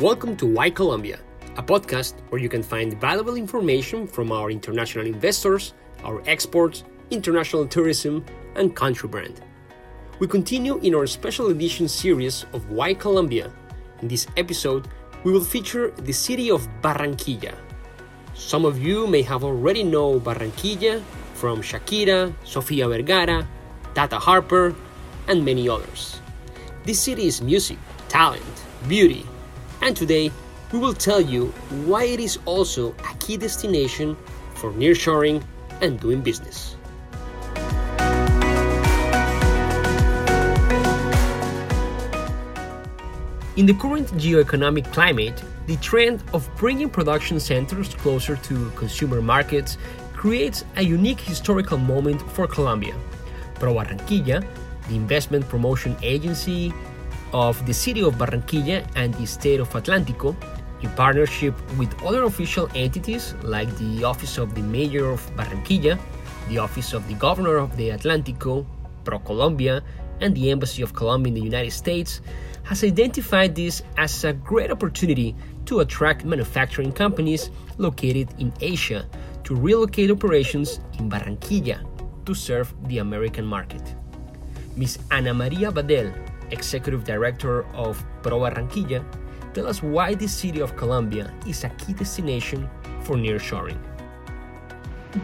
Welcome to Why Colombia, a podcast where you can find valuable information from our international investors, our exports, international tourism, and country brand. We continue in our special edition series of Why Colombia. In this episode, we will feature the city of Barranquilla. Some of you may have already know Barranquilla from Shakira, Sofia Vergara, Tata Harper, and many others. This city is music, talent, beauty, and today we will tell you why it is also a key destination for nearshoring and doing business. In the current geoeconomic climate, the trend of bringing production centers closer to consumer markets creates a unique historical moment for Colombia. Pro Barranquilla, the investment promotion agency of the city of Barranquilla and the state of Atlántico, in partnership with other official entities like the Office of the Mayor of Barranquilla, the Office of the Governor of the Atlántico, ProColombia, and the Embassy of Colombia in the United States, has identified this as a great opportunity to attract manufacturing companies located in Asia to relocate operations in Barranquilla to serve the American market. Ms. Ana Maria Badel, Executive Director of Pro Barranquilla, tell us why the city of Colombia is a key destination for nearshoring.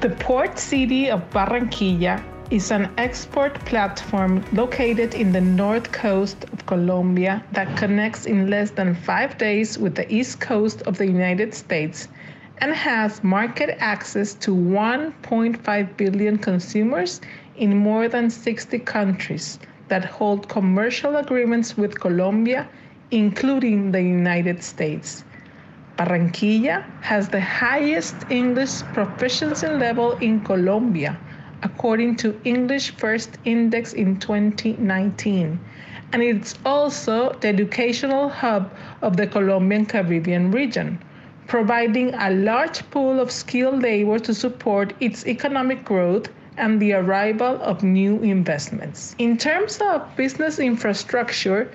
The port city of Barranquilla is an export platform located in the north coast of Colombia that connects in less than five days with the east coast of the United States and has market access to 1.5 billion consumers in more than 60 countries that hold commercial agreements with Colombia, including the United States. Barranquilla has the highest English proficiency level in Colombia, according to English First Index in 2019, and it's also the educational hub of the Colombian Caribbean region, providing a large pool of skilled labor to support its economic growth and the arrival of new investments. In terms of business infrastructure,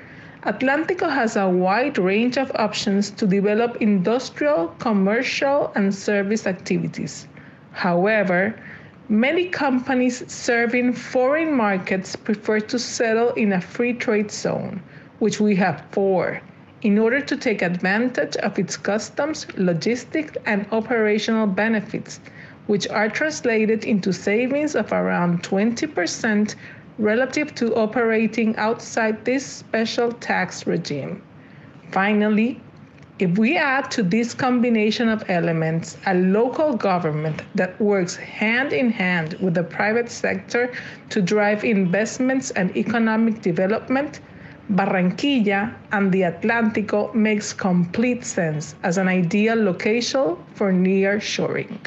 Atlántico has a wide range of options to develop industrial, commercial, and service activities. However, many companies serving foreign markets prefer to settle in a free trade zone, which we have four, in order to take advantage of its customs, logistics, and operational benefits which are translated into savings of around 20% relative to operating outside this special tax regime. Finally, if we add to this combination of elements a local government that works hand in hand with the private sector to drive investments and economic development, Barranquilla and the Atlántico makes complete sense as an ideal location for near shoring.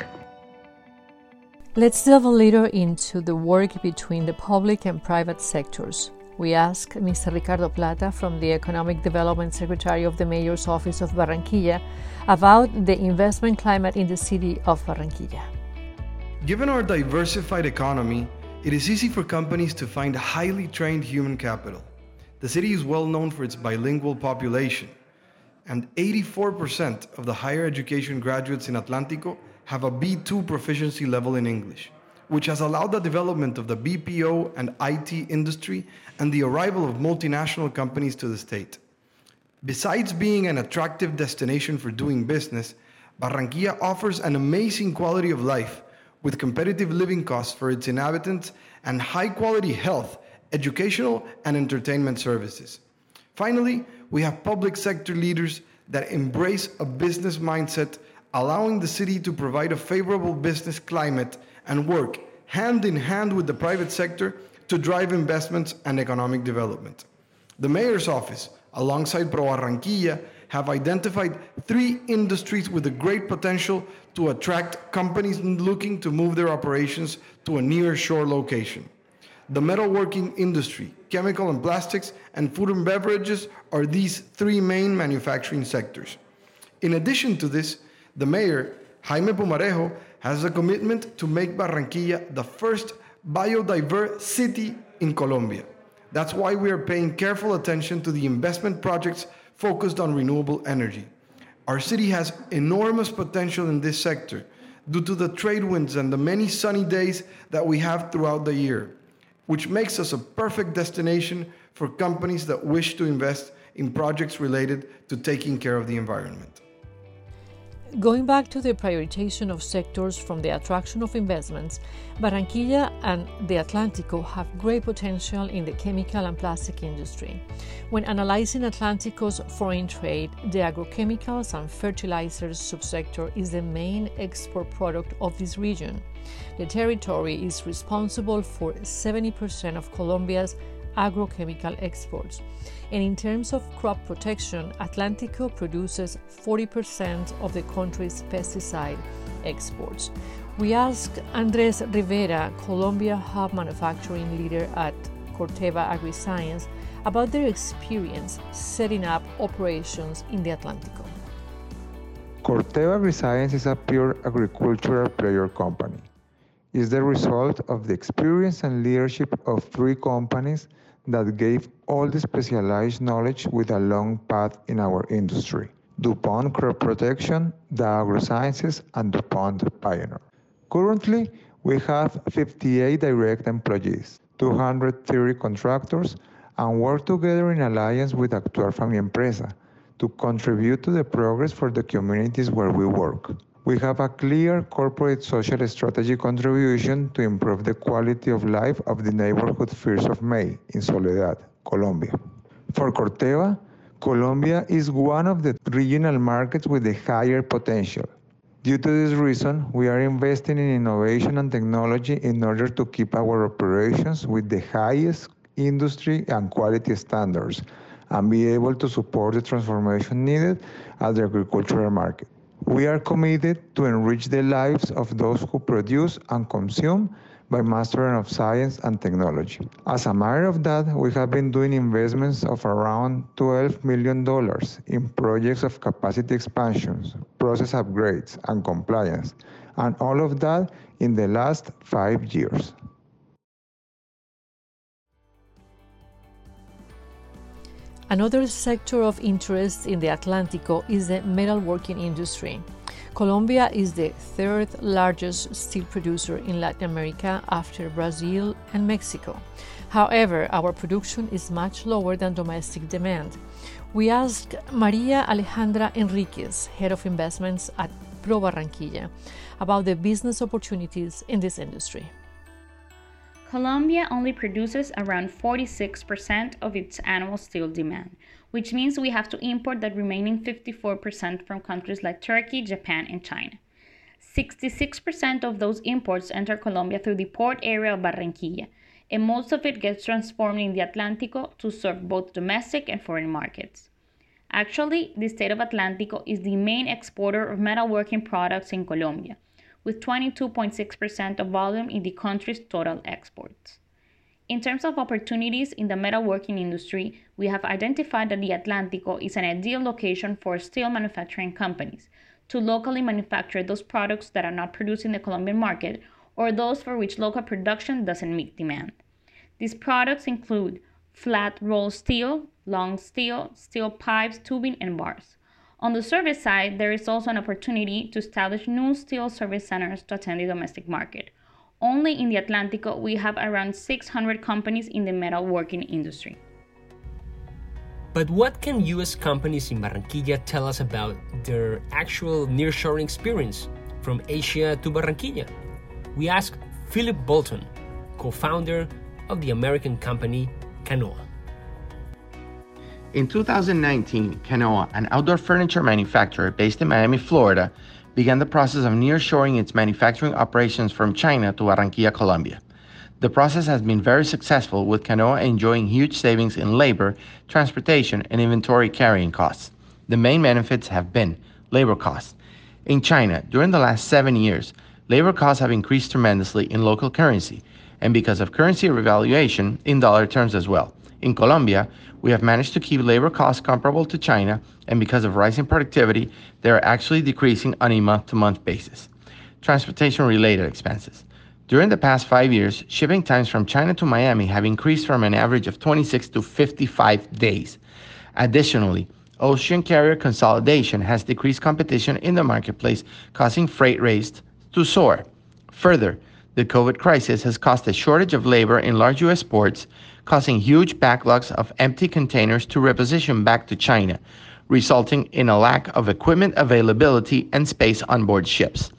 Let's delve a little into the work between the public and private sectors. We ask Mr. Ricardo Plata from the Economic Development Secretary of the Mayor's Office of Barranquilla about the investment climate in the city of Barranquilla. Given our diversified economy, it is easy for companies to find highly trained human capital. The city is well known for its bilingual population, and 84% of the higher education graduates in Atlántico have a B2 proficiency level in English, which has allowed the development of the BPO and IT industry and the arrival of multinational companies to the state. Besides being an attractive destination for doing business, Barranquilla offers an amazing quality of life with competitive living costs for its inhabitants and high quality health, educational, and entertainment services. Finally, we have public sector leaders that embrace a business mindset allowing the city to provide a favorable business climate and work hand in hand with the private sector to drive investments and economic development. The mayor's office, alongside Pro Barranquilla, have identified three industries with a great potential to attract companies looking to move their operations to a near shore location. The metalworking industry, chemical and plastics, and food and beverages are these three main manufacturing sectors. In addition to this, the mayor, Jaime Pumarejo, has a commitment to make Barranquilla the first biodiverse city in Colombia. That's why we are paying careful attention to the investment projects focused on renewable energy. Our city has enormous potential in this sector due to the trade winds and the many sunny days that we have throughout the year, which makes us a perfect destination for companies that wish to invest in projects related to taking care of the environment. Going back to the prioritization of sectors from the attraction of investments, Barranquilla and the Atlántico have great potential in the chemical and plastic industry. When analyzing Atlántico's foreign trade, the agrochemicals and fertilizers subsector is the main export product of this region. The territory is responsible for 70% of Colombia's agrochemical exports. And in terms of crop protection, Atlántico produces 40% of the country's pesticide exports. We asked Andres Rivera, Colombia hub manufacturing leader at Corteva AgriScience, about their experience setting up operations in the Atlántico. Corteva AgriScience is a pure agricultural player company. It's the result of the experience and leadership of three companies that gave all the specialized knowledge with a long path in our industry. DuPont Crop Protection, Dow AgroSciences, and DuPont Pioneer. Currently, we have 58 direct employees, 230 contractors, and work together in alliance with Actuar Mi Empresa to contribute to the progress for the communities where we work. We have a clear corporate social strategy contribution to improve the quality of life of the neighborhood First of May in Soledad, Colombia. For Corteva, Colombia is one of the regional markets with the higher potential. Due to this reason, we are investing in innovation and technology in order to keep our operations with the highest industry and quality standards and be able to support the transformation needed at the agricultural market. We are committed to enrich the lives of those who produce and consume by mastering of science and technology. As a matter of that, we have been doing investments of around $12 million in projects of capacity expansions, process upgrades, and compliance, and all of that in the last five years. Another sector of interest in the Atlántico is the metalworking industry. Colombia is the third largest steel producer in Latin America after Brazil and Mexico. However, our production is much lower than domestic demand. We asked Maria Alejandra Enriquez, head of investments at Pro Barranquilla, about the business opportunities in this industry. Colombia only produces around 46% of its annual steel demand, which means we have to import the remaining 54% from countries like Turkey, Japan, and China. 66% of those imports enter Colombia through the port area of Barranquilla, and most of it gets transformed in the Atlántico to serve both domestic and foreign markets. Actually, the state of Atlántico is the main exporter of metalworking products in Colombia with 22.6% of volume in the country's total exports. In terms of opportunities in the metalworking industry, we have identified that the Atlántico is an ideal location for steel manufacturing companies to locally manufacture those products that are not produced in the Colombian market or those for which local production doesn't meet demand. These products include flat rolled steel, long steel, steel pipes, tubing, and bars. On the service side, there is also an opportunity to establish new steel service centers to attend the domestic market. Only in the Atlántico, we have around 600 companies in the metalworking industry. But what can US companies in Barranquilla tell us about their actual nearshoring experience from Asia to Barranquilla? We asked Philip Bolton, co founder of the American company Canoa. In 2019, Canoa, an outdoor furniture manufacturer based in Miami, Florida, began the process of nearshoring its manufacturing operations from China to Barranquilla, Colombia. The process has been very successful, with Canoa enjoying huge savings in labor, transportation, and inventory carrying costs. The main benefits have been labor costs. In China, during the last seven years, labor costs have increased tremendously in local currency, and because of currency revaluation, in dollar terms as well. In Colombia, we have managed to keep labor costs comparable to China, and because of rising productivity, they are actually decreasing on a month to month basis. Transportation related expenses. During the past five years, shipping times from China to Miami have increased from an average of 26 to 55 days. Additionally, Ocean carrier consolidation has decreased competition in the marketplace, causing freight rates to soar. Further, the COVID crisis has caused a shortage of labor in large U.S. ports, causing huge backlogs of empty containers to reposition back to China, resulting in a lack of equipment availability and space on board ships.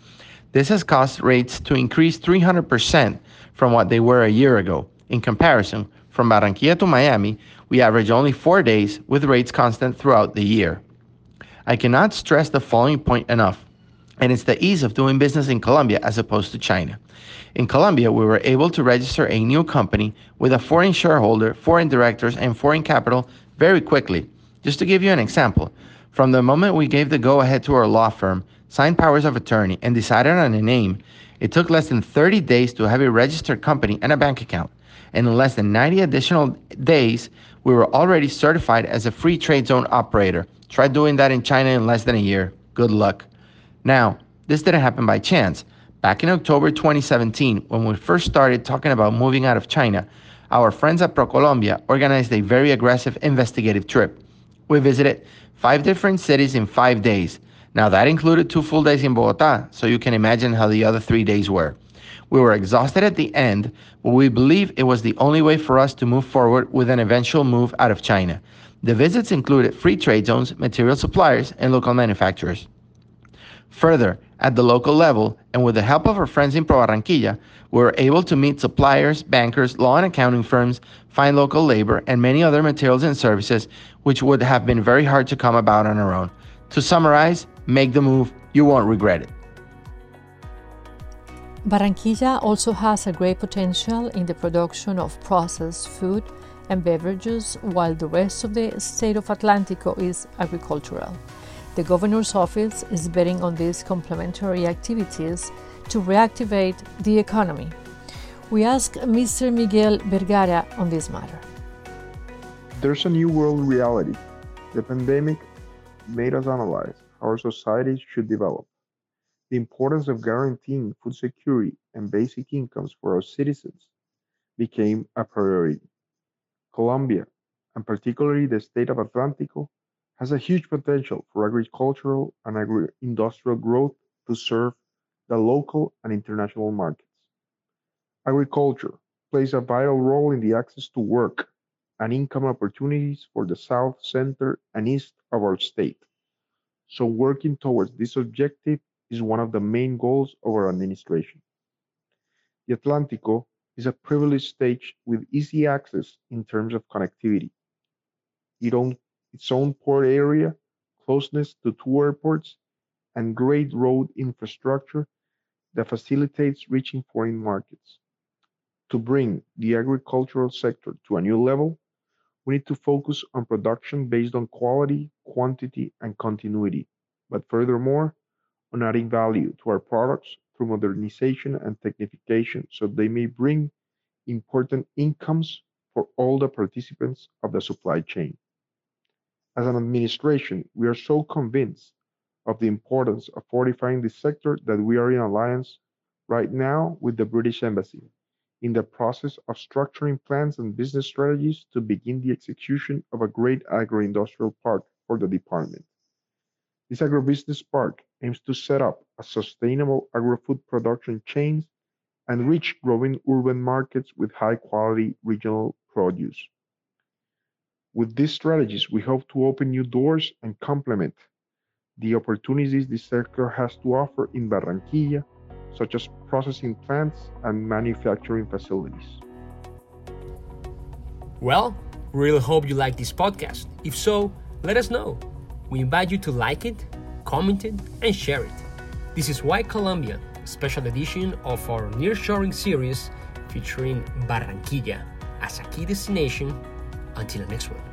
This has caused rates to increase 300% from what they were a year ago. In comparison, from Barranquilla to Miami, we average only four days with rates constant throughout the year. I cannot stress the following point enough, and it's the ease of doing business in Colombia as opposed to China. In Colombia, we were able to register a new company with a foreign shareholder, foreign directors, and foreign capital very quickly. Just to give you an example, from the moment we gave the go ahead to our law firm, signed powers of attorney, and decided on a name, it took less than 30 days to have a registered company and a bank account. And in less than 90 additional days, we were already certified as a free trade zone operator. Try doing that in China in less than a year. Good luck. Now, this didn't happen by chance. Back in October 2017, when we first started talking about moving out of China, our friends at ProColombia organized a very aggressive investigative trip. We visited five different cities in five days. Now, that included two full days in Bogota, so you can imagine how the other three days were. We were exhausted at the end, but we believe it was the only way for us to move forward with an eventual move out of China. The visits included free trade zones, material suppliers, and local manufacturers. Further, at the local level, and with the help of our friends in Pro Barranquilla, we were able to meet suppliers, bankers, law and accounting firms, find local labor, and many other materials and services which would have been very hard to come about on our own. To summarize, make the move, you won't regret it. Barranquilla also has a great potential in the production of processed food and beverages, while the rest of the state of Atlántico is agricultural. The governor's office is betting on these complementary activities to reactivate the economy. We ask Mr. Miguel Vergara on this matter. There's a new world reality. The pandemic made us analyze how our society should develop. The importance of guaranteeing food security and basic incomes for our citizens became a priority. Colombia, and particularly the state of Atlántico, has a huge potential for agricultural and agri-industrial growth to serve the local and international markets. Agriculture plays a vital role in the access to work and income opportunities for the south, center, and east of our state. So working towards this objective is one of the main goals of our administration. The Atlántico is a privileged stage with easy access in terms of connectivity. It own, its own port area, closeness to two airports, and great road infrastructure that facilitates reaching foreign markets. To bring the agricultural sector to a new level, we need to focus on production based on quality, quantity, and continuity, but furthermore, on adding value to our products through modernization and technification so they may bring important incomes for all the participants of the supply chain. As an administration, we are so convinced of the importance of fortifying this sector that we are in alliance right now with the British Embassy in the process of structuring plans and business strategies to begin the execution of a great agro-industrial park for the department. This agribusiness park aims to set up a sustainable agri-food production chains and reach growing urban markets with high-quality regional produce. With these strategies, we hope to open new doors and complement the opportunities this sector has to offer in Barranquilla, such as processing plants and manufacturing facilities. Well, we really hope you like this podcast. If so, let us know. We invite you to like it, comment it, and share it. This is Why Colombia, special edition of our nearshoring series featuring Barranquilla as a key destination. Until next one.